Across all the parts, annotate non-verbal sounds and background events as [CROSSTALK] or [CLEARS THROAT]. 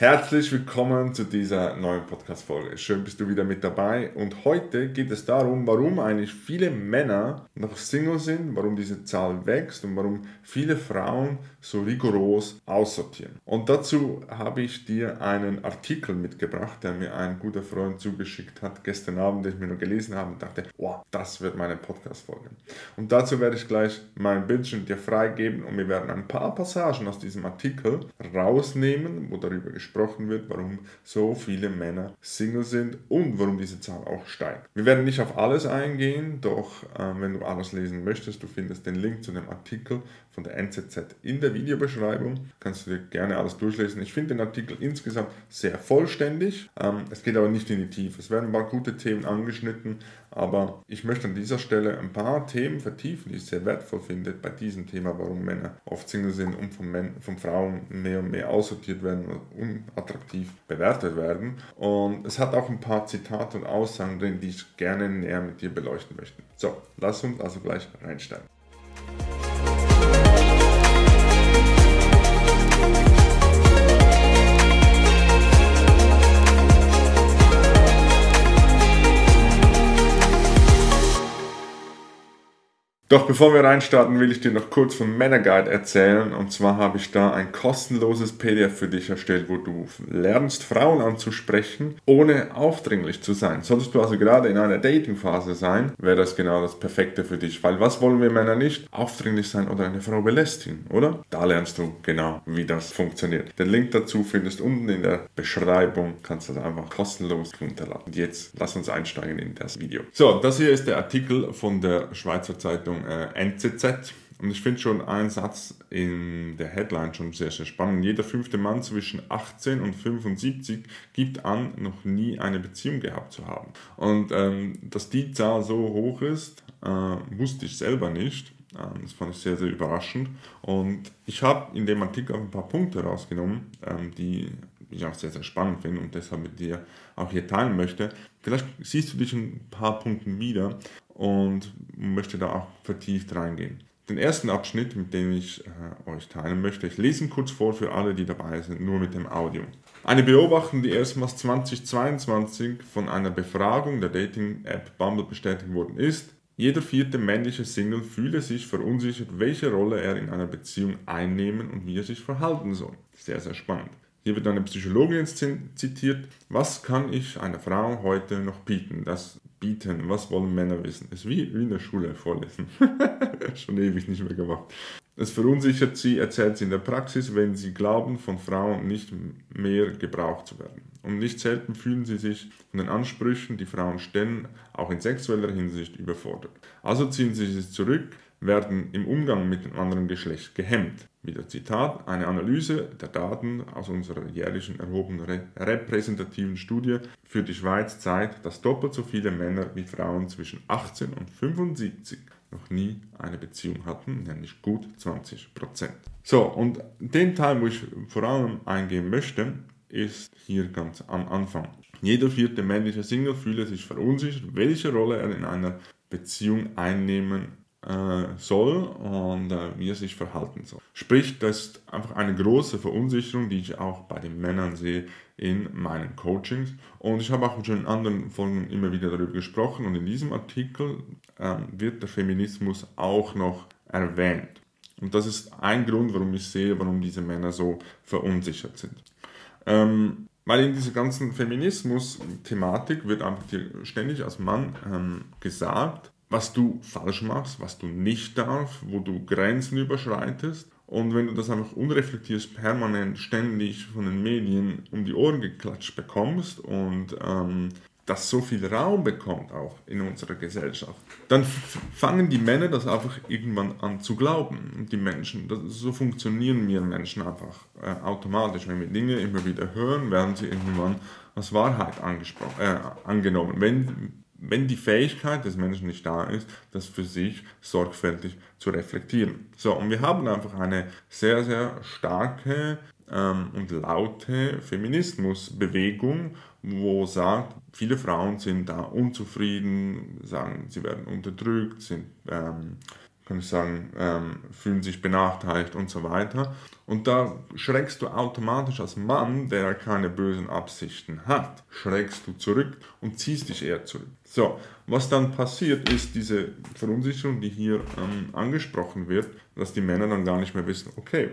Herzlich willkommen zu dieser neuen Podcast-Folge. Schön bist du wieder mit dabei. Und heute geht es darum, warum eigentlich viele Männer noch Single sind, warum diese Zahl wächst und warum viele Frauen so rigoros aussortieren. Und dazu habe ich dir einen Artikel mitgebracht, der mir ein guter Freund zugeschickt hat gestern Abend, den ich mir noch gelesen habe und dachte, wow, das wird meine Podcast-Folge. Und dazu werde ich gleich mein Bildschirm dir freigeben und wir werden ein paar Passagen aus diesem Artikel rausnehmen, wo darüber gesprochen gesprochen wird, warum so viele Männer Single sind und warum diese Zahl auch steigt. Wir werden nicht auf alles eingehen, doch äh, wenn du alles lesen möchtest, du findest den Link zu dem Artikel von der NZZ in der Videobeschreibung. Kannst du dir gerne alles durchlesen. Ich finde den Artikel insgesamt sehr vollständig. Ähm, es geht aber nicht in die Tiefe. Es werden ein paar gute Themen angeschnitten, aber ich möchte an dieser Stelle ein paar Themen vertiefen, die ich sehr wertvoll finde bei diesem Thema, warum Männer oft Single sind und von, Män von Frauen mehr und mehr aussortiert werden und unattraktiv bewertet werden. Und es hat auch ein paar Zitate und Aussagen drin, die ich gerne näher mit dir beleuchten möchte. So, lass uns also gleich reinsteigen. Doch bevor wir reinstarten, will ich dir noch kurz vom Männerguide erzählen. Und zwar habe ich da ein kostenloses PDF für dich erstellt, wo du lernst, Frauen anzusprechen, ohne aufdringlich zu sein. Solltest du also gerade in einer Datingphase sein, wäre das genau das Perfekte für dich. Weil was wollen wir Männer nicht? Aufdringlich sein oder eine Frau belästigen, oder? Da lernst du genau, wie das funktioniert. Den Link dazu findest du unten in der Beschreibung. Kannst du das einfach kostenlos runterladen. Und jetzt lass uns einsteigen in das Video. So, das hier ist der Artikel von der Schweizer Zeitung äh, NZZ. Und ich finde schon einen Satz in der Headline schon sehr, sehr spannend. Jeder fünfte Mann zwischen 18 und 75 gibt an, noch nie eine Beziehung gehabt zu haben. Und ähm, dass die Zahl so hoch ist, äh, wusste ich selber nicht. Ähm, das fand ich sehr, sehr überraschend. Und ich habe in dem Artikel auch ein paar Punkte rausgenommen, ähm, die ich auch sehr, sehr spannend finde und deshalb mit dir auch hier teilen möchte. Vielleicht siehst du dich in ein paar Punkten wieder und möchte da auch vertieft reingehen. Den ersten Abschnitt, mit dem ich äh, euch teilen möchte, ich lese ihn kurz vor für alle, die dabei sind, nur mit dem Audio. Eine Beobachtung, die erstmals 2022 von einer Befragung der Dating-App Bumble bestätigt worden ist, jeder vierte männliche Single fühle sich verunsichert, welche Rolle er in einer Beziehung einnehmen und wie er sich verhalten soll. Sehr, sehr spannend. Hier wird eine Psychologin zitiert. Was kann ich einer Frau heute noch bieten? Das bieten. Was wollen Männer wissen? Es ist wie, wie in der Schule vorlesen. [LAUGHS] Schon ewig nicht mehr gemacht. Es verunsichert sie, erzählt sie in der Praxis, wenn sie glauben, von Frauen nicht mehr gebraucht zu werden. Und nicht selten fühlen sie sich von den Ansprüchen, die Frauen stellen, auch in sexueller Hinsicht überfordert. Also ziehen sie sich zurück, werden im Umgang mit dem anderen Geschlecht gehemmt. Wieder Zitat, eine Analyse der Daten aus unserer jährlichen erhobenen repräsentativen Studie für die Schweiz zeigt, dass doppelt so viele Männer wie Frauen zwischen 18 und 75 noch nie eine Beziehung hatten, nämlich gut 20 Prozent. So, und den Teil, wo ich vor allem eingehen möchte, ist hier ganz am Anfang. Jeder vierte männliche Single fühle sich verunsichert, welche Rolle er in einer Beziehung einnehmen soll und äh, wie er sich verhalten soll. Sprich, das ist einfach eine große Verunsicherung, die ich auch bei den Männern sehe in meinen Coachings. Und ich habe auch schon in anderen Folgen immer wieder darüber gesprochen und in diesem Artikel äh, wird der Feminismus auch noch erwähnt. Und das ist ein Grund, warum ich sehe, warum diese Männer so verunsichert sind. Ähm, weil in dieser ganzen Feminismus-Thematik wird einfach ständig als Mann ähm, gesagt, was du falsch machst, was du nicht darfst, wo du Grenzen überschreitest. Und wenn du das einfach unreflektiert permanent ständig von den Medien um die Ohren geklatscht bekommst und ähm, das so viel Raum bekommt auch in unserer Gesellschaft, dann fangen die Männer das einfach irgendwann an zu glauben. Und die Menschen, das, so funktionieren wir Menschen einfach äh, automatisch. Wenn wir Dinge immer wieder hören, werden sie irgendwann als Wahrheit äh, angenommen. Wenn wenn die Fähigkeit des Menschen nicht da ist, das für sich sorgfältig zu reflektieren. So, und wir haben einfach eine sehr, sehr starke ähm, und laute Feminismusbewegung, wo sagt, viele Frauen sind da unzufrieden, sagen, sie werden unterdrückt, sind ähm, kann ich sagen, ähm, fühlen sich benachteiligt und so weiter. Und da schreckst du automatisch als Mann, der keine bösen Absichten hat, schreckst du zurück und ziehst dich eher zurück. So, was dann passiert, ist diese Verunsicherung, die hier ähm, angesprochen wird, dass die Männer dann gar nicht mehr wissen, okay,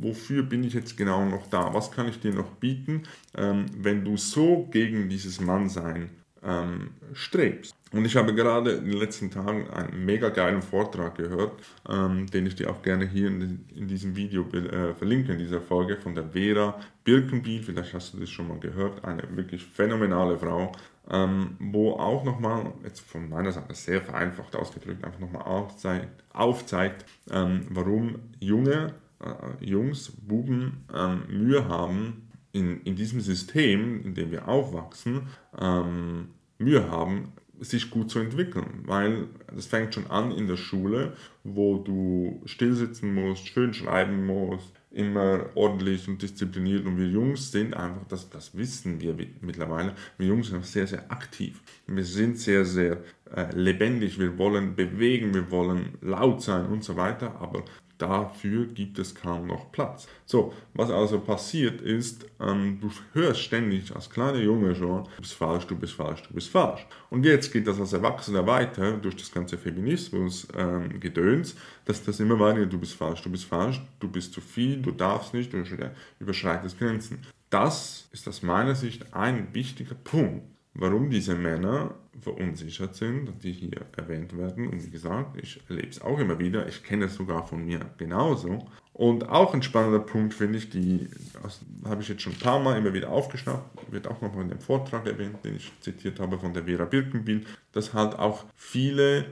wofür bin ich jetzt genau noch da? Was kann ich dir noch bieten, ähm, wenn du so gegen dieses Mannsein ähm, strebst. Und ich habe gerade in den letzten Tagen einen mega geilen Vortrag gehört, ähm, den ich dir auch gerne hier in, in diesem Video äh, verlinke, in dieser Folge von der Vera Birkenbiel. Vielleicht hast du das schon mal gehört. Eine wirklich phänomenale Frau, ähm, wo auch nochmal, jetzt von meiner Seite sehr vereinfacht ausgedrückt, einfach nochmal aufzeigt, aufzeigt ähm, warum junge äh, Jungs, Buben ähm, Mühe haben, in, in diesem System, in dem wir aufwachsen, ähm, Mühe haben, sich gut zu entwickeln, weil das fängt schon an in der Schule, wo du stillsitzen musst, schön schreiben musst, immer ordentlich und diszipliniert. Und wir Jungs sind einfach, das, das wissen wir mittlerweile, wir Jungs sind sehr, sehr aktiv. Wir sind sehr, sehr äh, lebendig, wir wollen bewegen, wir wollen laut sein und so weiter, aber Dafür gibt es kaum noch Platz. So, was also passiert ist, ähm, du hörst ständig als kleiner Junge schon, du bist falsch, du bist falsch, du bist falsch. Und jetzt geht das als Erwachsener weiter durch das ganze Feminismus-Gedöns, ähm, dass das immer weiter, du bist falsch, du bist falsch, du bist zu viel, du darfst nicht, du überschreitest Grenzen. Das ist aus meiner Sicht ein wichtiger Punkt warum diese Männer verunsichert sind, die hier erwähnt werden. Und wie gesagt, ich erlebe es auch immer wieder. Ich kenne es sogar von mir genauso. Und auch ein spannender Punkt finde ich, die habe ich jetzt schon ein paar Mal immer wieder aufgeschnappt, wird auch nochmal in dem Vortrag erwähnt, den ich zitiert habe von der Vera Birkenbiel, dass halt auch viele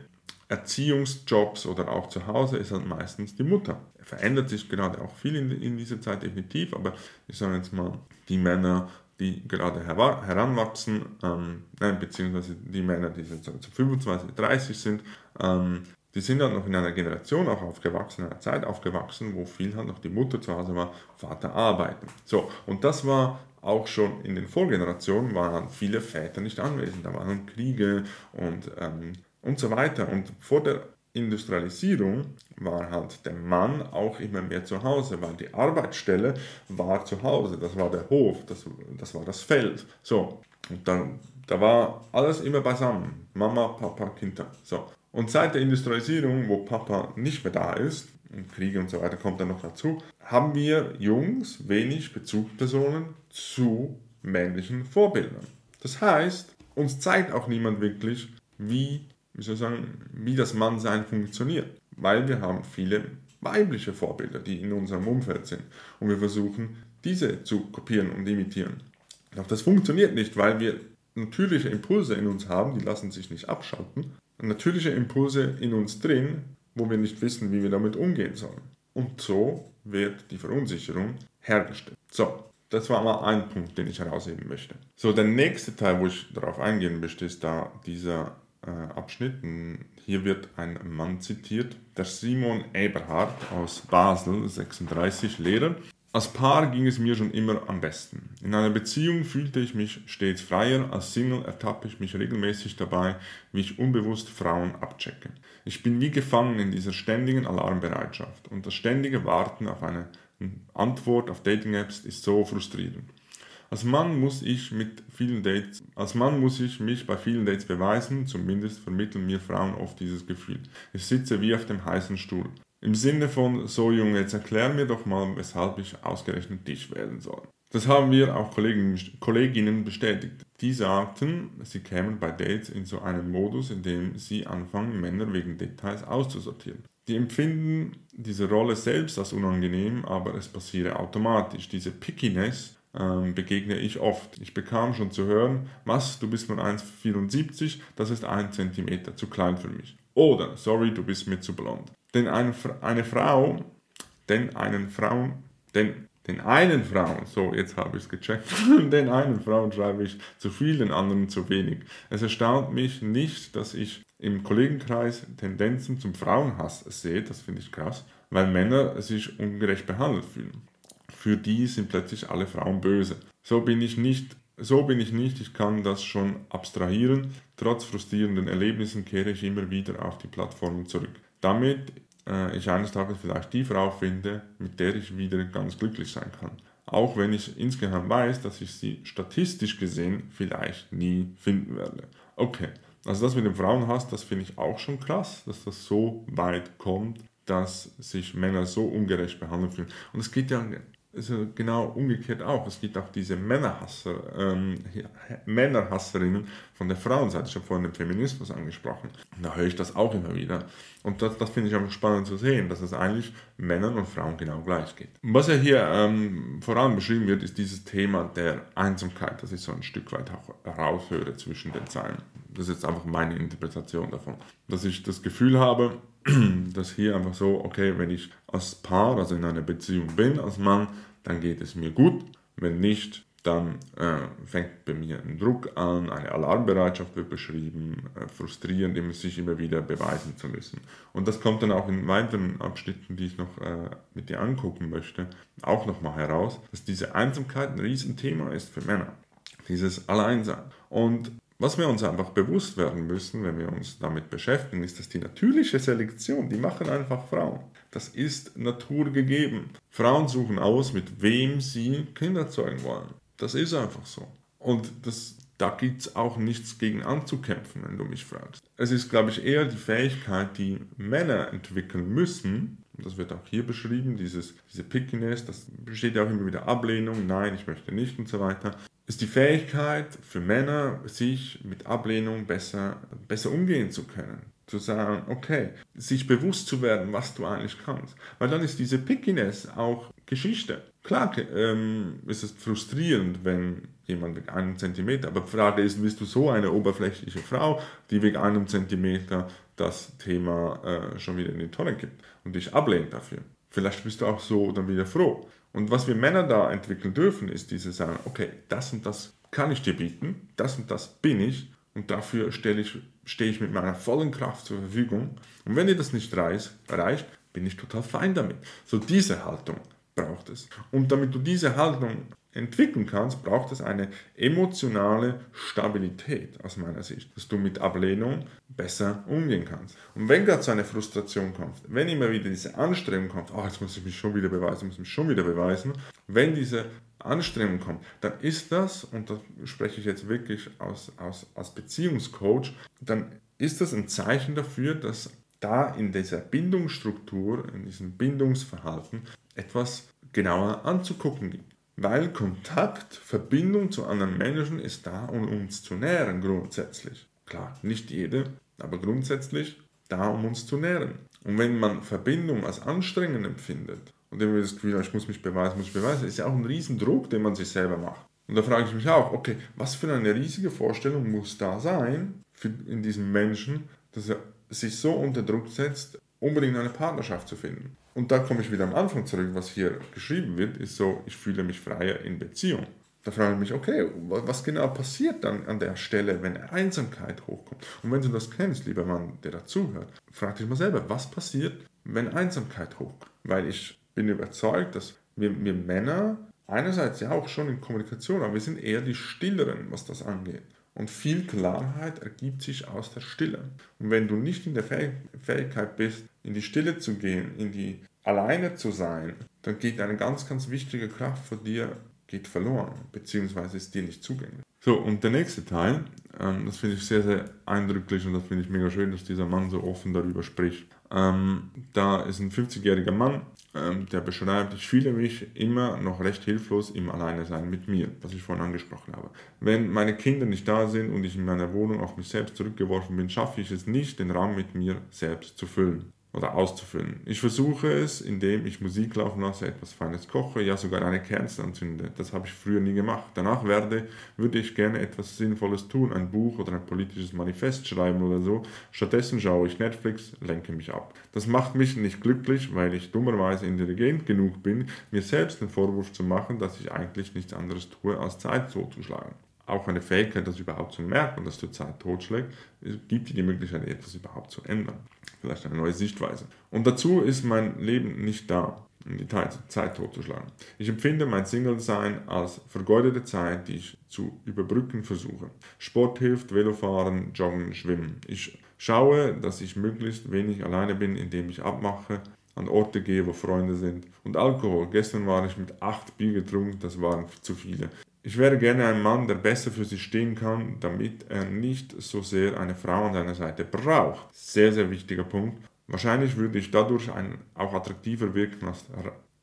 Erziehungsjobs oder auch zu Hause ist halt meistens die Mutter. Verändert sich gerade auch viel in, in dieser Zeit definitiv, aber ich sage jetzt mal, die Männer die gerade heranwachsen, ähm, beziehungsweise die Männer, die jetzt so 25, 30 sind, ähm, die sind halt noch in einer Generation auch aufgewachsen, in einer Zeit aufgewachsen, wo viel halt noch die Mutter zu Hause war, Vater arbeiten. So, und das war auch schon in den Vorgenerationen, waren viele Väter nicht anwesend, da waren Kriege und, ähm, und so weiter. Und vor der Industrialisierung war halt der Mann auch immer mehr zu Hause, weil die Arbeitsstelle war zu Hause, das war der Hof, das, das war das Feld. So, und dann, da war alles immer beisammen, Mama, Papa, Kinder. So. Und seit der Industrialisierung, wo Papa nicht mehr da ist, und Kriege und so weiter kommt dann noch dazu, haben wir Jungs wenig Bezugspersonen zu männlichen Vorbildern. Das heißt, uns zeigt auch niemand wirklich, wie wie soll ich sagen, wie das Mannsein funktioniert. Weil wir haben viele weibliche Vorbilder, die in unserem Umfeld sind. Und wir versuchen, diese zu kopieren und imitieren. Doch das funktioniert nicht, weil wir natürliche Impulse in uns haben, die lassen sich nicht abschalten. Natürliche Impulse in uns drin, wo wir nicht wissen, wie wir damit umgehen sollen. Und so wird die Verunsicherung hergestellt. So, das war mal ein Punkt, den ich herausheben möchte. So, der nächste Teil, wo ich darauf eingehen möchte, ist da dieser Abschnitt. Hier wird ein Mann zitiert, der Simon Eberhard aus Basel, 36, Lehrer. Als Paar ging es mir schon immer am besten. In einer Beziehung fühlte ich mich stets freier, als Single ertappe ich mich regelmäßig dabei, wie ich unbewusst Frauen abchecke. Ich bin wie gefangen in dieser ständigen Alarmbereitschaft und das ständige Warten auf eine Antwort auf Dating-Apps ist so frustrierend. Als Mann muss ich mit vielen Dates, als Mann muss ich mich bei vielen Dates beweisen, zumindest vermitteln mir Frauen oft dieses Gefühl. Ich sitze wie auf dem heißen Stuhl. Im Sinne von, so Junge, jetzt erklär mir doch mal, weshalb ich ausgerechnet dich wählen soll. Das haben wir auch Kollegen, Kolleginnen bestätigt. Die sagten, sie kämen bei Dates in so einen Modus, in dem sie anfangen, Männer wegen Details auszusortieren. Die empfinden diese Rolle selbst als unangenehm, aber es passiere automatisch. Diese Pickiness ähm, begegne ich oft. Ich bekam schon zu hören, was, du bist nur 1,74, das ist ein Zentimeter zu klein für mich. Oder, sorry, du bist mir zu blond. Denn eine, eine Frau, denn einen Frauen, denn den einen Frauen, so jetzt habe ich es gecheckt, [LAUGHS] den einen Frauen schreibe ich zu viel, den anderen zu wenig. Es erstaunt mich nicht, dass ich im Kollegenkreis Tendenzen zum Frauenhass sehe, das finde ich krass, weil Männer sich ungerecht behandelt fühlen für die sind plötzlich alle Frauen böse. So bin ich nicht, so bin ich nicht, ich kann das schon abstrahieren. Trotz frustrierenden Erlebnissen kehre ich immer wieder auf die Plattformen zurück. damit äh, ich eines Tages vielleicht die Frau finde, mit der ich wieder ganz glücklich sein kann. Auch wenn ich insgeheim weiß, dass ich sie statistisch gesehen vielleicht nie finden werde. Okay, also das mit dem Frauenhass, das finde ich auch schon krass, dass das so weit kommt, dass sich Männer so ungerecht behandelt fühlen. Und es geht ja also genau umgekehrt auch. Es gibt auch diese Männerhasser, ähm, Männerhasserinnen von der Frauenseite. Ich habe vorhin den Feminismus angesprochen. Da höre ich das auch immer wieder. Und das, das finde ich einfach spannend zu sehen, dass es eigentlich Männern und Frauen genau gleich geht. Was ja hier ähm, vor allem beschrieben wird, ist dieses Thema der Einsamkeit, das ich so ein Stück weit auch raushöre zwischen den Zeilen. Das ist jetzt einfach meine Interpretation davon. Dass ich das Gefühl habe, [CLEARS THROAT] dass hier einfach so, okay, wenn ich als Paar, also in einer Beziehung bin, als Mann, dann geht es mir gut. Wenn nicht, dann äh, fängt bei mir ein Druck an, eine Alarmbereitschaft wird beschrieben, äh, frustrierend, immer, sich immer wieder beweisen zu müssen. Und das kommt dann auch in weiteren Abschnitten, die ich noch äh, mit dir angucken möchte, auch nochmal heraus, dass diese Einsamkeit ein Riesenthema ist für Männer. Dieses Alleinsein. Und was wir uns einfach bewusst werden müssen, wenn wir uns damit beschäftigen, ist, dass die natürliche Selektion, die machen einfach Frauen. Das ist naturgegeben. Frauen suchen aus, mit wem sie Kinder zeugen wollen. Das ist einfach so. Und das, da gibt es auch nichts gegen anzukämpfen, wenn du mich fragst. Es ist, glaube ich, eher die Fähigkeit, die Männer entwickeln müssen, das wird auch hier beschrieben, dieses, diese Pickiness, das besteht ja auch immer wieder Ablehnung, nein, ich möchte nicht und so weiter ist die Fähigkeit für Männer, sich mit Ablehnung besser, besser umgehen zu können. Zu sagen, okay, sich bewusst zu werden, was du eigentlich kannst. Weil dann ist diese Pickiness auch Geschichte. Klar ähm, ist es frustrierend, wenn jemand wegen einem Zentimeter, aber die Frage ist, bist du so eine oberflächliche Frau, die wegen einem Zentimeter das Thema äh, schon wieder in die Tonne gibt und dich ablehnt dafür. Vielleicht bist du auch so dann wieder froh. Und was wir Männer da entwickeln dürfen, ist diese sagen, okay, das und das kann ich dir bieten, das und das bin ich und dafür stelle ich, stehe ich mit meiner vollen Kraft zur Verfügung. Und wenn dir das nicht reicht, bin ich total fein damit. So diese Haltung braucht es. Und damit du diese Haltung entwickeln kannst, braucht es eine emotionale Stabilität aus meiner Sicht, dass du mit Ablehnung besser umgehen kannst. Und wenn gerade so eine Frustration kommt, wenn immer wieder diese Anstrengung kommt, oh, jetzt muss ich mich schon wieder beweisen, muss mich schon wieder beweisen, wenn diese Anstrengung kommt, dann ist das, und da spreche ich jetzt wirklich aus, aus, als Beziehungscoach, dann ist das ein Zeichen dafür, dass da in dieser Bindungsstruktur, in diesem Bindungsverhalten etwas genauer anzugucken gibt. Weil Kontakt, Verbindung zu anderen Menschen ist da, um uns zu nähren grundsätzlich. Klar, nicht jede, aber grundsätzlich da, um uns zu nähren. Und wenn man Verbindung als anstrengend empfindet und immer das Gefühl, ich muss mich beweisen, muss ich beweisen, ist ja auch ein Riesendruck, den man sich selber macht. Und da frage ich mich auch, okay, was für eine riesige Vorstellung muss da sein für, in diesem Menschen, dass er sich so unter Druck setzt, unbedingt eine Partnerschaft zu finden. Und da komme ich wieder am Anfang zurück, was hier geschrieben wird, ist so, ich fühle mich freier in Beziehung. Da frage ich mich, okay, was genau passiert dann an der Stelle, wenn Einsamkeit hochkommt? Und wenn du das kennst, lieber Mann, der dazuhört, frag dich mal selber, was passiert, wenn Einsamkeit hochkommt? Weil ich bin überzeugt, dass wir, wir Männer einerseits ja auch schon in Kommunikation, aber wir sind eher die Stilleren, was das angeht. Und viel Klarheit ergibt sich aus der Stille. Und wenn du nicht in der Fähigkeit bist, in die Stille zu gehen, in die alleine zu sein, dann geht eine ganz, ganz wichtige Kraft von dir geht verloren, beziehungsweise ist dir nicht zugänglich. So, und der nächste Teil, ähm, das finde ich sehr, sehr eindrücklich und das finde ich mega schön, dass dieser Mann so offen darüber spricht. Ähm, da ist ein 50-jähriger Mann, ähm, der beschreibt, ich fühle mich immer noch recht hilflos im Alleine-Sein mit mir, was ich vorhin angesprochen habe. Wenn meine Kinder nicht da sind und ich in meiner Wohnung auf mich selbst zurückgeworfen bin, schaffe ich es nicht, den Raum mit mir selbst zu füllen oder auszufüllen. Ich versuche es, indem ich Musik laufen lasse, etwas Feines koche, ja sogar eine Kerze anzünde. Das habe ich früher nie gemacht. Danach werde, würde ich gerne etwas Sinnvolles tun, ein Buch oder ein politisches Manifest schreiben oder so. Stattdessen schaue ich Netflix, lenke mich ab. Das macht mich nicht glücklich, weil ich dummerweise intelligent genug bin, mir selbst den Vorwurf zu machen, dass ich eigentlich nichts anderes tue, als Zeit totzuschlagen auch eine Fähigkeit, das überhaupt zu merken, dass du Zeit totschlägt, gibt dir die Möglichkeit, etwas überhaupt zu ändern. Vielleicht eine neue Sichtweise. Und dazu ist mein Leben nicht da, um die Zeit totzuschlagen. Ich empfinde mein Single-Sein als vergeudete Zeit, die ich zu überbrücken versuche. Sport hilft, Velofahren, Joggen, Schwimmen. Ich Schaue, dass ich möglichst wenig alleine bin, indem ich abmache, an Orte gehe, wo Freunde sind. Und Alkohol. Gestern war ich mit acht Bier getrunken, das waren zu viele. Ich wäre gerne ein Mann, der besser für sich stehen kann, damit er nicht so sehr eine Frau an seiner Seite braucht. Sehr, sehr wichtiger Punkt. Wahrscheinlich würde ich dadurch ein, auch attraktiver wirken als,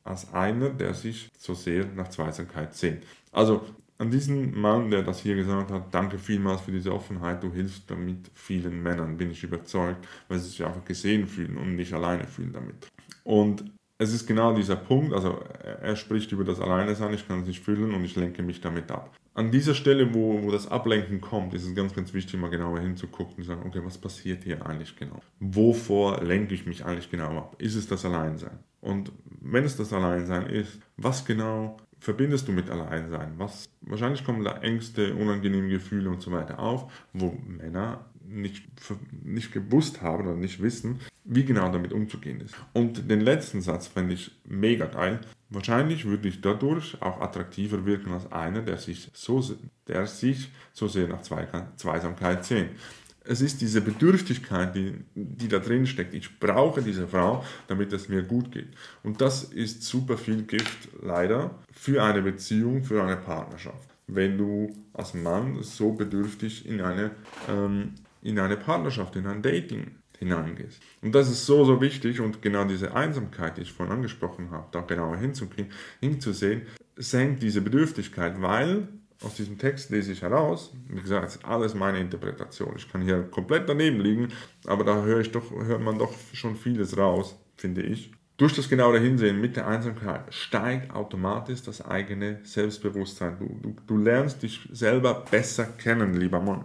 als einer, der sich so sehr nach Zweisamkeit sehnt. Also an diesen Mann, der das hier gesagt hat, danke vielmals für diese Offenheit. Du hilfst damit vielen Männern, bin ich überzeugt, weil sie sich einfach gesehen fühlen und nicht alleine fühlen damit. Und es ist genau dieser Punkt, also er spricht über das Alleine sein, ich kann es nicht fühlen und ich lenke mich damit ab. An dieser Stelle, wo, wo das Ablenken kommt, ist es ganz, ganz wichtig, mal genauer hinzugucken und zu sagen, okay, was passiert hier eigentlich genau? Wovor lenke ich mich eigentlich genau ab? Ist es das Alleinsein? Und wenn es das Alleinsein ist, was genau verbindest du mit Alleinsein? Was, wahrscheinlich kommen da Ängste, unangenehme Gefühle und so weiter auf, wo Männer nicht, nicht gewusst haben oder nicht wissen, wie genau damit umzugehen ist. Und den letzten Satz fände ich mega geil. Wahrscheinlich würde ich dadurch auch attraktiver wirken als einer, der sich so, der sich so sehr nach Zweisamkeit sehnt. Es ist diese Bedürftigkeit, die, die da drin steckt. Ich brauche diese Frau, damit es mir gut geht. Und das ist super viel Gift, leider, für eine Beziehung, für eine Partnerschaft. Wenn du als Mann so bedürftig in eine ähm, in eine Partnerschaft, in ein Dating hineingehst. Und das ist so, so wichtig und genau diese Einsamkeit, die ich vorhin angesprochen habe, da genauer hinzukriegen, hinzusehen, senkt diese Bedürftigkeit, weil aus diesem Text lese ich heraus, wie gesagt, ist alles meine Interpretation. Ich kann hier komplett daneben liegen, aber da höre ich doch, hört man doch schon vieles raus, finde ich. Durch das genaue Hinsehen mit der Einsamkeit steigt automatisch das eigene Selbstbewusstsein. Du, du, du lernst dich selber besser kennen, lieber Mann.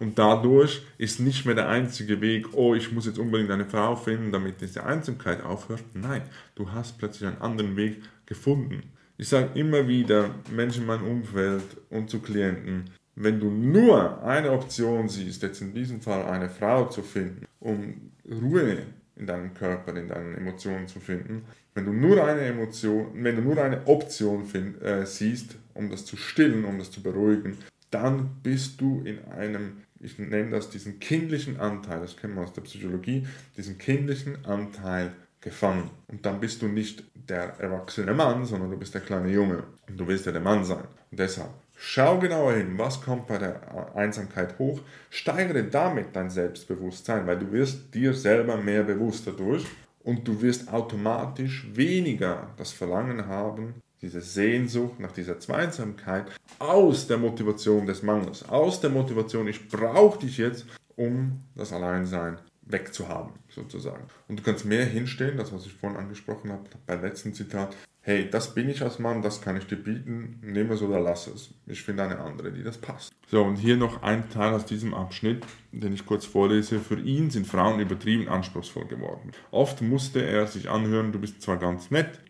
Und dadurch ist nicht mehr der einzige Weg, oh, ich muss jetzt unbedingt eine Frau finden, damit diese Einsamkeit aufhört. Nein, du hast plötzlich einen anderen Weg gefunden. Ich sage immer wieder Menschen in meinem Umfeld und zu Klienten, wenn du nur eine Option siehst, jetzt in diesem Fall eine Frau zu finden, um Ruhe in deinem Körper, in deinen Emotionen zu finden, wenn du nur eine Emotion, wenn du nur eine Option find, äh, siehst, um das zu stillen, um das zu beruhigen, dann bist du in einem ich nenne das diesen kindlichen Anteil, das kennen wir aus der Psychologie, diesen kindlichen Anteil gefangen. Und dann bist du nicht der erwachsene Mann, sondern du bist der kleine Junge. Und du willst ja der Mann sein. Und deshalb, schau genauer hin, was kommt bei der Einsamkeit hoch, steigere damit dein Selbstbewusstsein, weil du wirst dir selber mehr bewusst dadurch und du wirst automatisch weniger das Verlangen haben, diese Sehnsucht nach dieser Zweisamkeit aus der Motivation des Mangels, aus der Motivation, ich brauche dich jetzt, um das Alleinsein wegzuhaben, sozusagen. Und du kannst mehr hinstellen, das was ich vorhin angesprochen habe, beim letzten Zitat, hey, das bin ich als Mann, das kann ich dir bieten, nehme es oder lass es. Ich finde eine andere, die das passt. So, und hier noch ein Teil aus diesem Abschnitt, den ich kurz vorlese. Für ihn sind Frauen übertrieben anspruchsvoll geworden. Oft musste er sich anhören, du bist zwar ganz nett,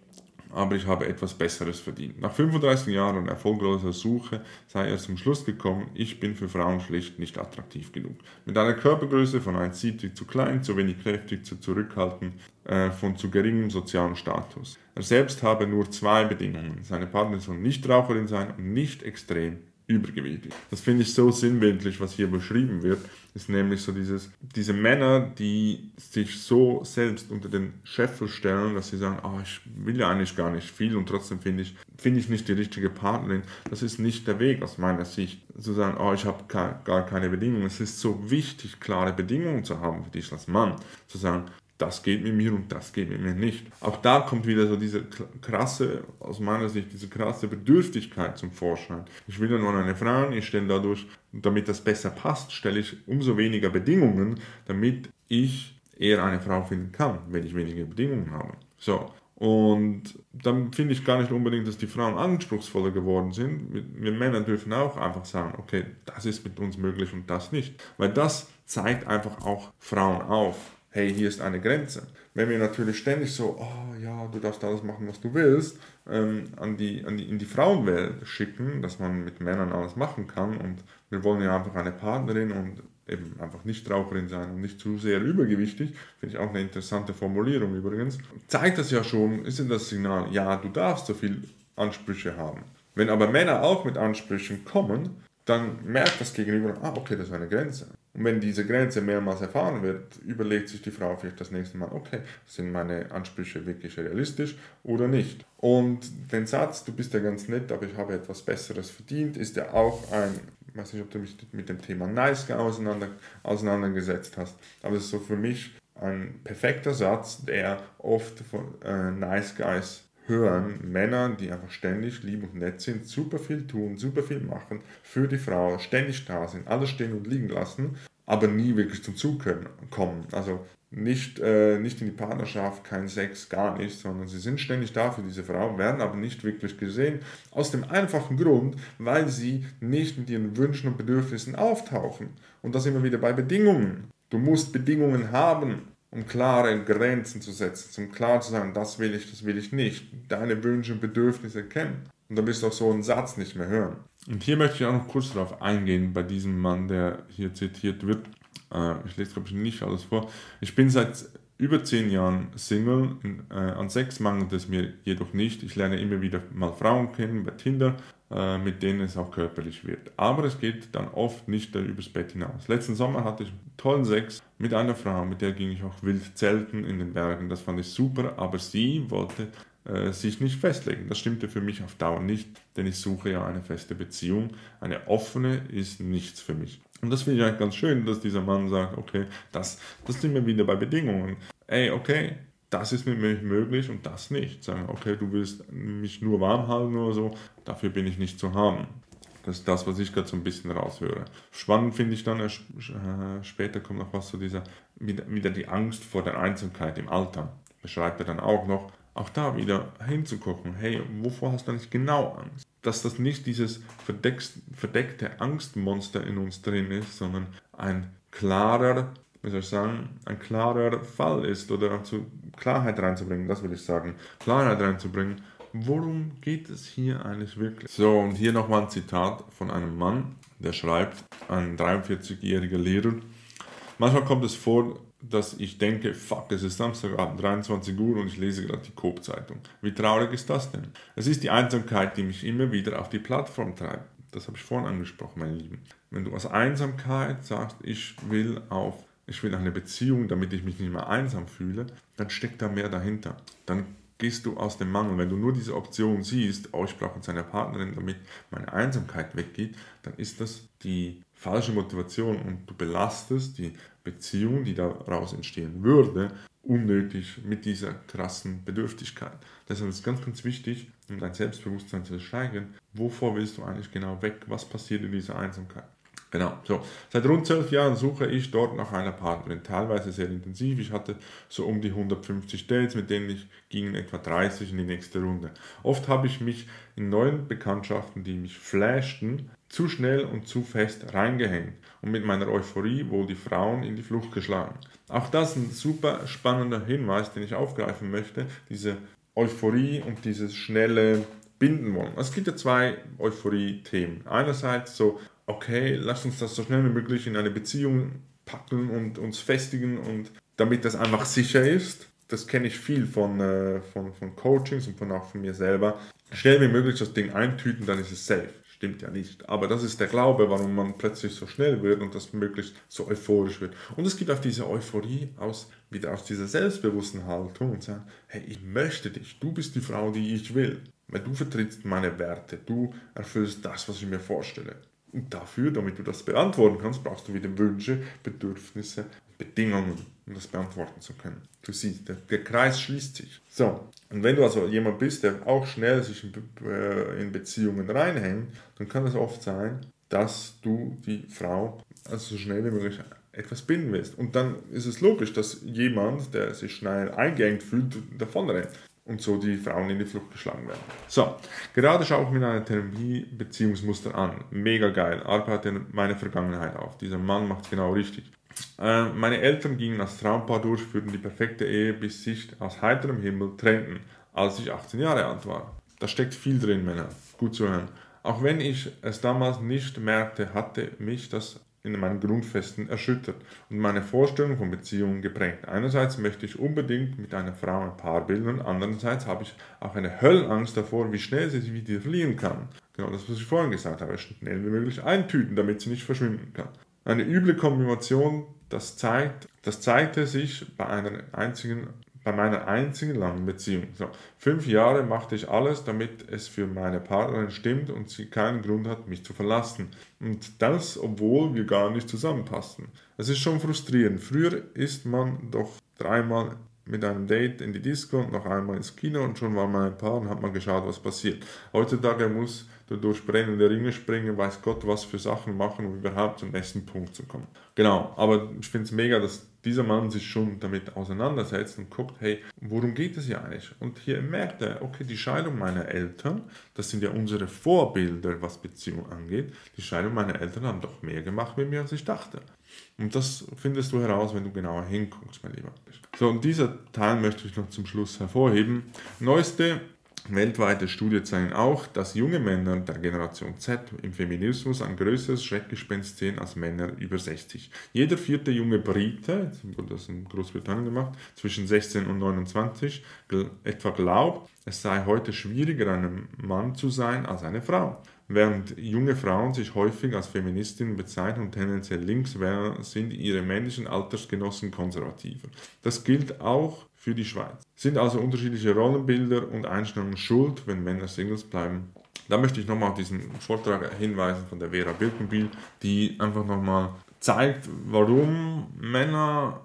aber ich habe etwas Besseres verdient. Nach 35 Jahren erfolgloser Suche sei er zum Schluss gekommen, ich bin für Frauen schlicht nicht attraktiv genug. Mit einer Körpergröße von 1,70 zu klein, zu wenig kräftig, zu zurückhaltend, äh, von zu geringem sozialen Status. Er selbst habe nur zwei Bedingungen. Seine Partnerin soll nicht Raucherin sein und nicht extrem übergewichtig. Das finde ich so sinnbildlich, was hier beschrieben wird, ist nämlich so dieses, diese Männer, die sich so selbst unter den Scheffel stellen, dass sie sagen, oh, ich will ja eigentlich gar nicht viel und trotzdem finde ich, finde ich nicht die richtige Partnerin. Das ist nicht der Weg aus meiner Sicht. Zu sagen, oh, ich habe gar keine Bedingungen. Es ist so wichtig, klare Bedingungen zu haben für dich als Mann. Zu sagen, das geht mit mir und das geht mit mir nicht. Auch da kommt wieder so diese krasse, aus meiner Sicht, diese krasse Bedürftigkeit zum Vorschein. Ich will ja nur eine Frau, ich stelle dadurch, damit das besser passt, stelle ich umso weniger Bedingungen, damit ich eher eine Frau finden kann, wenn ich weniger Bedingungen habe. So. Und dann finde ich gar nicht unbedingt, dass die Frauen anspruchsvoller geworden sind. Wir Männer dürfen auch einfach sagen, okay, das ist mit uns möglich und das nicht. Weil das zeigt einfach auch Frauen auf hey, hier ist eine Grenze. Wenn wir natürlich ständig so, oh ja, du darfst alles machen, was du willst, ähm, an die, an die, in die Frauenwelt schicken, dass man mit Männern alles machen kann und wir wollen ja einfach eine Partnerin und eben einfach nicht Raucherin sein und nicht zu sehr übergewichtig, finde ich auch eine interessante Formulierung übrigens, zeigt das ja schon, ist in das Signal, ja, du darfst so viel Ansprüche haben. Wenn aber Männer auch mit Ansprüchen kommen, dann merkt das Gegenüber, ah, okay, das ist eine Grenze. Und wenn diese Grenze mehrmals erfahren wird, überlegt sich die Frau vielleicht das nächste Mal, okay, sind meine Ansprüche wirklich realistisch oder nicht. Und den Satz, du bist ja ganz nett, aber ich habe etwas Besseres verdient, ist ja auch ein, ich weiß nicht, ob du mich mit dem Thema Nice auseinander, auseinandergesetzt hast, aber es ist so für mich ein perfekter Satz, der oft von äh, Nice Guys hören Männer, die einfach ständig lieb und nett sind, super viel tun, super viel machen für die Frau, ständig da sind, alles stehen und liegen lassen, aber nie wirklich zum Zug können, kommen. Also nicht, äh, nicht in die Partnerschaft, kein Sex, gar nicht, sondern sie sind ständig da für diese Frau, werden aber nicht wirklich gesehen, aus dem einfachen Grund, weil sie nicht mit ihren Wünschen und Bedürfnissen auftauchen. Und das immer wieder bei Bedingungen. Du musst Bedingungen haben um klare Grenzen zu setzen, um klar zu sagen, das will ich, das will ich nicht, deine Wünsche und Bedürfnisse kennen. Und dann wirst du auch so einen Satz nicht mehr hören. Und hier möchte ich auch noch kurz darauf eingehen, bei diesem Mann, der hier zitiert wird. Äh, ich lese, glaube ich, nicht alles vor. Ich bin seit über zehn Jahren Single. Äh, an Sex mangelt es mir jedoch nicht. Ich lerne immer wieder mal Frauen kennen bei Tinder mit denen es auch körperlich wird. Aber es geht dann oft nicht übers Bett hinaus. Letzten Sommer hatte ich tollen Sex mit einer Frau, mit der ging ich auch wild zelten in den Bergen. Das fand ich super, aber sie wollte äh, sich nicht festlegen. Das stimmte für mich auf Dauer nicht, denn ich suche ja eine feste Beziehung. Eine offene ist nichts für mich. Und das finde ich eigentlich ganz schön, dass dieser Mann sagt, okay, das, das sind wir wieder bei Bedingungen. Ey, okay, das ist mit mir möglich und das nicht. Sagen, okay, du willst mich nur warm halten oder so, dafür bin ich nicht zu haben. Das ist das, was ich gerade so ein bisschen raushöre. Spannend finde ich dann, äh, später kommt noch was zu dieser, wieder, wieder die Angst vor der Einsamkeit im Alter. Beschreibt er dann auch noch, auch da wieder hinzugucken, hey, wovor hast du eigentlich genau Angst? Dass das nicht dieses verdeckte Angstmonster in uns drin ist, sondern ein klarer wie soll ich sagen, ein klarer Fall ist oder zu Klarheit reinzubringen, das will ich sagen, Klarheit reinzubringen, worum geht es hier eigentlich wirklich? So, und hier nochmal ein Zitat von einem Mann, der schreibt, ein 43-jähriger Lehrer, manchmal kommt es vor, dass ich denke, fuck, es ist Samstagabend, 23 Uhr und ich lese gerade die Coop-Zeitung. Wie traurig ist das denn? Es ist die Einsamkeit, die mich immer wieder auf die Plattform treibt. Das habe ich vorhin angesprochen, meine Lieben. Wenn du aus Einsamkeit sagst, ich will auf ich will eine Beziehung, damit ich mich nicht mehr einsam fühle, dann steckt da mehr dahinter. Dann gehst du aus dem Mangel. Wenn du nur diese Option siehst, oh, ich brauche jetzt eine Partnerin, damit meine Einsamkeit weggeht, dann ist das die falsche Motivation und du belastest die Beziehung, die daraus entstehen würde, unnötig mit dieser krassen Bedürftigkeit. Deshalb ist es ganz, ganz wichtig, um dein Selbstbewusstsein zu steigern, wovor willst du eigentlich genau weg? Was passiert in dieser Einsamkeit? Genau, so. Seit rund zwölf Jahren suche ich dort nach einer Partnerin, teilweise sehr intensiv. Ich hatte so um die 150 Dates, mit denen ich ging etwa 30 in die nächste Runde. Oft habe ich mich in neuen Bekanntschaften, die mich flashten, zu schnell und zu fest reingehängt und mit meiner Euphorie wohl die Frauen in die Flucht geschlagen. Auch das ein super spannender Hinweis, den ich aufgreifen möchte, diese Euphorie und dieses schnelle binden wollen. Es gibt ja zwei Euphorie-Themen. Einerseits so, okay, lass uns das so schnell wie möglich in eine Beziehung packen und uns festigen und damit das einfach sicher ist. Das kenne ich viel von, äh, von, von Coachings und von auch von mir selber. Schnell wie möglich das Ding eintüten, dann ist es safe. Stimmt ja nicht. Aber das ist der Glaube, warum man plötzlich so schnell wird und das möglichst so euphorisch wird. Und es gibt auch diese Euphorie aus, wieder aus dieser selbstbewussten Haltung und sagen, hey, ich möchte dich, du bist die Frau, die ich will. Weil du vertrittst meine Werte, du erfüllst das, was ich mir vorstelle. Und dafür, damit du das beantworten kannst, brauchst du wieder Wünsche, Bedürfnisse, Bedingungen, um das beantworten zu können. Du siehst, der, der Kreis schließt sich. So, und wenn du also jemand bist, der auch schnell sich in, äh, in Beziehungen reinhängt, dann kann es oft sein, dass du die Frau also so schnell wie möglich etwas binden willst. Und dann ist es logisch, dass jemand, der sich schnell eingeengt fühlt, davon rennt und so die Frauen in die Flucht geschlagen werden. So, gerade schaue ich mir eine Therapie-Beziehungsmuster an. Mega geil, arbeite meine Vergangenheit auf. Dieser Mann macht genau richtig. Äh, meine Eltern gingen als Traumpaar durch, führten die perfekte Ehe, bis sich aus heiterem Himmel trennten, als ich 18 Jahre alt war. Da steckt viel drin, Männer. Gut zu hören. Auch wenn ich es damals nicht merkte, hatte mich das in meinen Grundfesten erschüttert und meine Vorstellung von Beziehungen geprägt. Einerseits möchte ich unbedingt mit einer Frau ein Paar bilden und andererseits habe ich auch eine Höllenangst davor, wie schnell sie sich wieder verlieren kann. Genau das, was ich vorhin gesagt habe, schnell wie möglich eintüten, damit sie nicht verschwinden kann. Eine üble Kombination, das, zeigt, das zeigte sich bei, einer einzigen, bei meiner einzigen langen Beziehung. So, fünf Jahre machte ich alles, damit es für meine Partnerin stimmt und sie keinen Grund hat, mich zu verlassen. Und das, obwohl wir gar nicht zusammenpassten. Es ist schon frustrierend. Früher ist man doch dreimal mit einem Date in die Disco und noch einmal ins Kino und schon war man ein Paar und hat man geschaut, was passiert. Heutzutage muss du durch brennende Ringe springen, weiß Gott, was für Sachen machen, um überhaupt zum nächsten Punkt zu kommen. Genau, aber ich finde es mega, dass dieser Mann sich schon damit auseinandersetzt und guckt, hey, worum geht es hier eigentlich? Und hier merkt er, okay, die Scheidung meiner Eltern, das sind ja unsere Vorbilder, was Beziehung angeht, die Scheidung meiner Eltern haben doch mehr gemacht mit mir, als ich dachte. Und das findest du heraus, wenn du genauer hinguckst, mein Lieber. So, und dieser Teil möchte ich noch zum Schluss hervorheben. Neueste Weltweite Studien zeigen auch, dass junge Männer der Generation Z im Feminismus ein größeres Schreckgespenst sehen als Männer über 60. Jeder vierte junge Brite, wurde das in Großbritannien gemacht, zwischen 16 und 29, etwa glaubt, es sei heute schwieriger, ein Mann zu sein als eine Frau. Während junge Frauen sich häufig als Feministinnen bezeichnen und tendenziell links wären, sind ihre männlichen Altersgenossen konservativer. Das gilt auch für die Schweiz. Sind also unterschiedliche Rollenbilder und Einstellungen schuld, wenn Männer Singles bleiben? Da möchte ich nochmal auf diesen Vortrag hinweisen von der Vera Birkenbiel, die einfach nochmal zeigt, warum Männer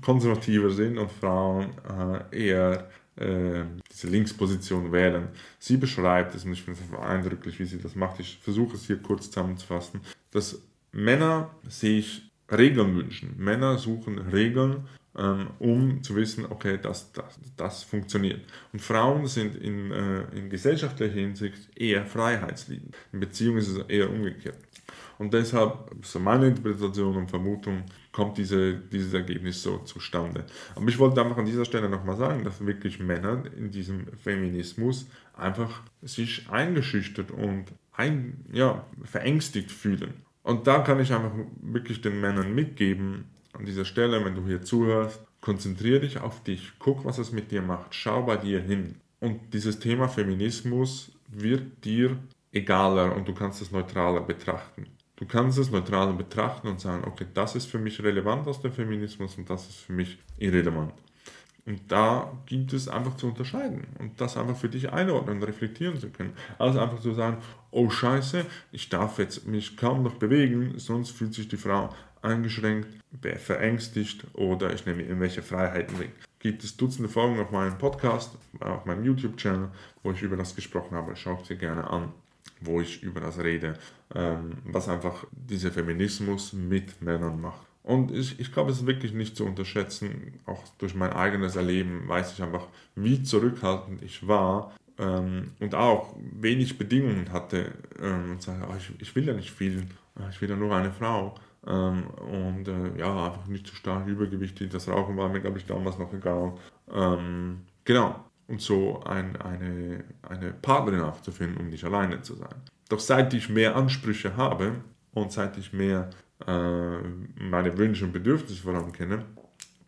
konservativer sind und Frauen äh, eher äh, diese Linksposition wählen. Sie beschreibt es, und ich finde es eindrücklich, wie sie das macht. Ich versuche es hier kurz zusammenzufassen, dass Männer sich Regeln wünschen. Männer suchen Regeln, um zu wissen, okay, das, das, das funktioniert. Und Frauen sind in, äh, in gesellschaftlicher Hinsicht eher freiheitsliebend. In Beziehungen ist es eher umgekehrt. Und deshalb, so meine Interpretation und Vermutung, kommt diese, dieses Ergebnis so zustande. Aber ich wollte einfach an dieser Stelle nochmal sagen, dass wirklich Männer in diesem Feminismus einfach sich eingeschüchtert und ein, ja, verängstigt fühlen. Und da kann ich einfach wirklich den Männern mitgeben, an dieser Stelle, wenn du hier zuhörst, konzentriere dich auf dich, guck, was es mit dir macht, schau bei dir hin. Und dieses Thema Feminismus wird dir egaler und du kannst es neutraler betrachten. Du kannst es neutral betrachten und sagen, okay, das ist für mich relevant aus dem Feminismus und das ist für mich irrelevant. Und da gibt es einfach zu unterscheiden und das einfach für dich einordnen und reflektieren zu können. Also einfach zu sagen, oh scheiße, ich darf jetzt mich kaum noch bewegen, sonst fühlt sich die Frau eingeschränkt, verängstigt oder ich nehme irgendwelche Freiheiten weg. Gibt es Dutzende Folgen auf meinem Podcast, auf meinem YouTube-Channel, wo ich über das gesprochen habe. Schaut sie gerne an wo ich über das rede, ähm, was einfach dieser Feminismus mit Männern macht. Und ich, ich glaube, es ist wirklich nicht zu unterschätzen, auch durch mein eigenes Erleben weiß ich einfach, wie zurückhaltend ich war ähm, und auch wenig Bedingungen hatte ähm, und sage, oh, ich, ich will ja nicht viel, ich will ja nur eine Frau. Ähm, und äh, ja, einfach nicht zu stark übergewichtig. Das Rauchen war mir, glaube ich, damals noch egal. Ähm, genau und so ein, eine, eine Partnerin aufzufinden, um nicht alleine zu sein. Doch seit ich mehr Ansprüche habe und seit ich mehr äh, meine Wünsche und Bedürfnisse vor allem kenne,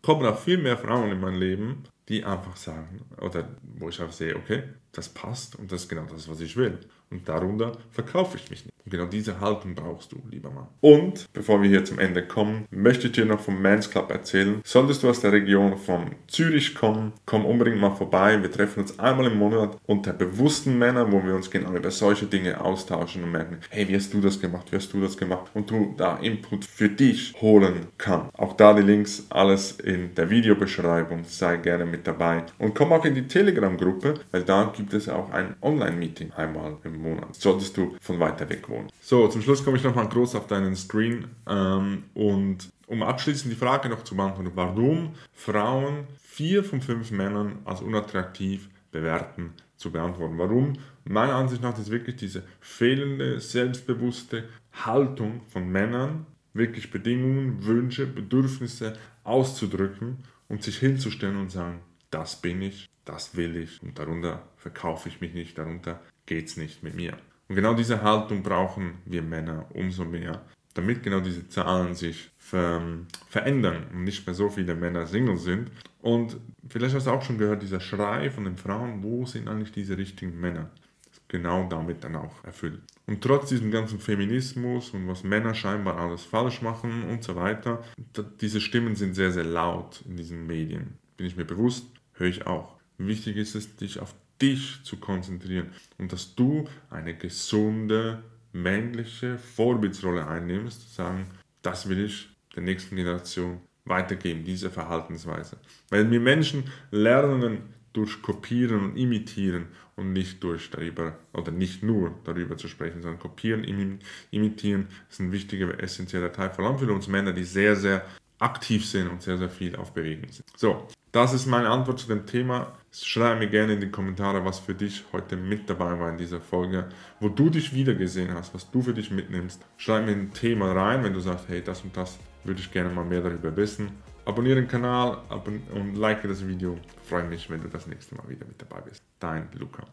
kommen auch viel mehr Frauen in mein Leben, die einfach sagen, oder wo ich auch sehe, okay, das passt und das ist genau das, was ich will. Und darunter verkaufe ich mich nicht. Und genau diese Haltung brauchst du, lieber Mann. Und bevor wir hier zum Ende kommen, möchte ich dir noch vom Men's Club erzählen. Solltest du aus der Region von Zürich kommen, komm unbedingt mal vorbei. Wir treffen uns einmal im Monat unter bewussten Männern, wo wir uns genau über solche Dinge austauschen und merken, hey, wie hast du das gemacht, wie hast du das gemacht? Und du da Input für dich holen kannst. Auch da die Links, alles in der Videobeschreibung. Sei gerne mit dabei. Und komm auch in die Telegram-Gruppe, weil da gibt es auch ein Online-Meeting einmal im Monat. Solltest du von weiter weg wohnen. So, zum Schluss komme ich nochmal groß auf deinen Screen ähm, und um abschließend die Frage noch zu beantworten, warum Frauen vier von fünf Männern als unattraktiv bewerten, zu beantworten. Warum? Meiner Ansicht nach ist wirklich diese fehlende, selbstbewusste Haltung von Männern, wirklich Bedingungen, Wünsche, Bedürfnisse auszudrücken und sich hinzustellen und sagen, das bin ich, das will ich und darunter verkaufe ich mich nicht, darunter geht es nicht mit mir. Und genau diese Haltung brauchen wir Männer umso mehr, damit genau diese Zahlen sich ver verändern und nicht mehr so viele Männer Single sind. Und vielleicht hast du auch schon gehört, dieser Schrei von den Frauen, wo sind eigentlich diese richtigen Männer? Genau damit dann auch erfüllt. Und trotz diesem ganzen Feminismus und was Männer scheinbar alles falsch machen und so weiter, diese Stimmen sind sehr, sehr laut in diesen Medien. Bin ich mir bewusst, höre ich auch. Wichtig ist es, dich auf dich zu konzentrieren und dass du eine gesunde männliche Vorbildsrolle einnimmst, sagen, das will ich der nächsten Generation weitergeben, diese Verhaltensweise. Weil wir Menschen lernen durch Kopieren und Imitieren und nicht durch darüber oder nicht nur darüber zu sprechen, sondern Kopieren, Imitieren ist ein wichtiger, essentieller Teil, vor allem für uns Männer, die sehr, sehr aktiv sind und sehr, sehr viel auf Bewegung sind. So, das ist meine Antwort zu dem Thema. Schreib mir gerne in die Kommentare, was für dich heute mit dabei war in dieser Folge, wo du dich wiedergesehen hast, was du für dich mitnimmst. Schreib mir ein Thema rein, wenn du sagst, hey, das und das würde ich gerne mal mehr darüber wissen. Abonniere den Kanal und like das Video. Freue mich, wenn du das nächste Mal wieder mit dabei bist. Dein Luca.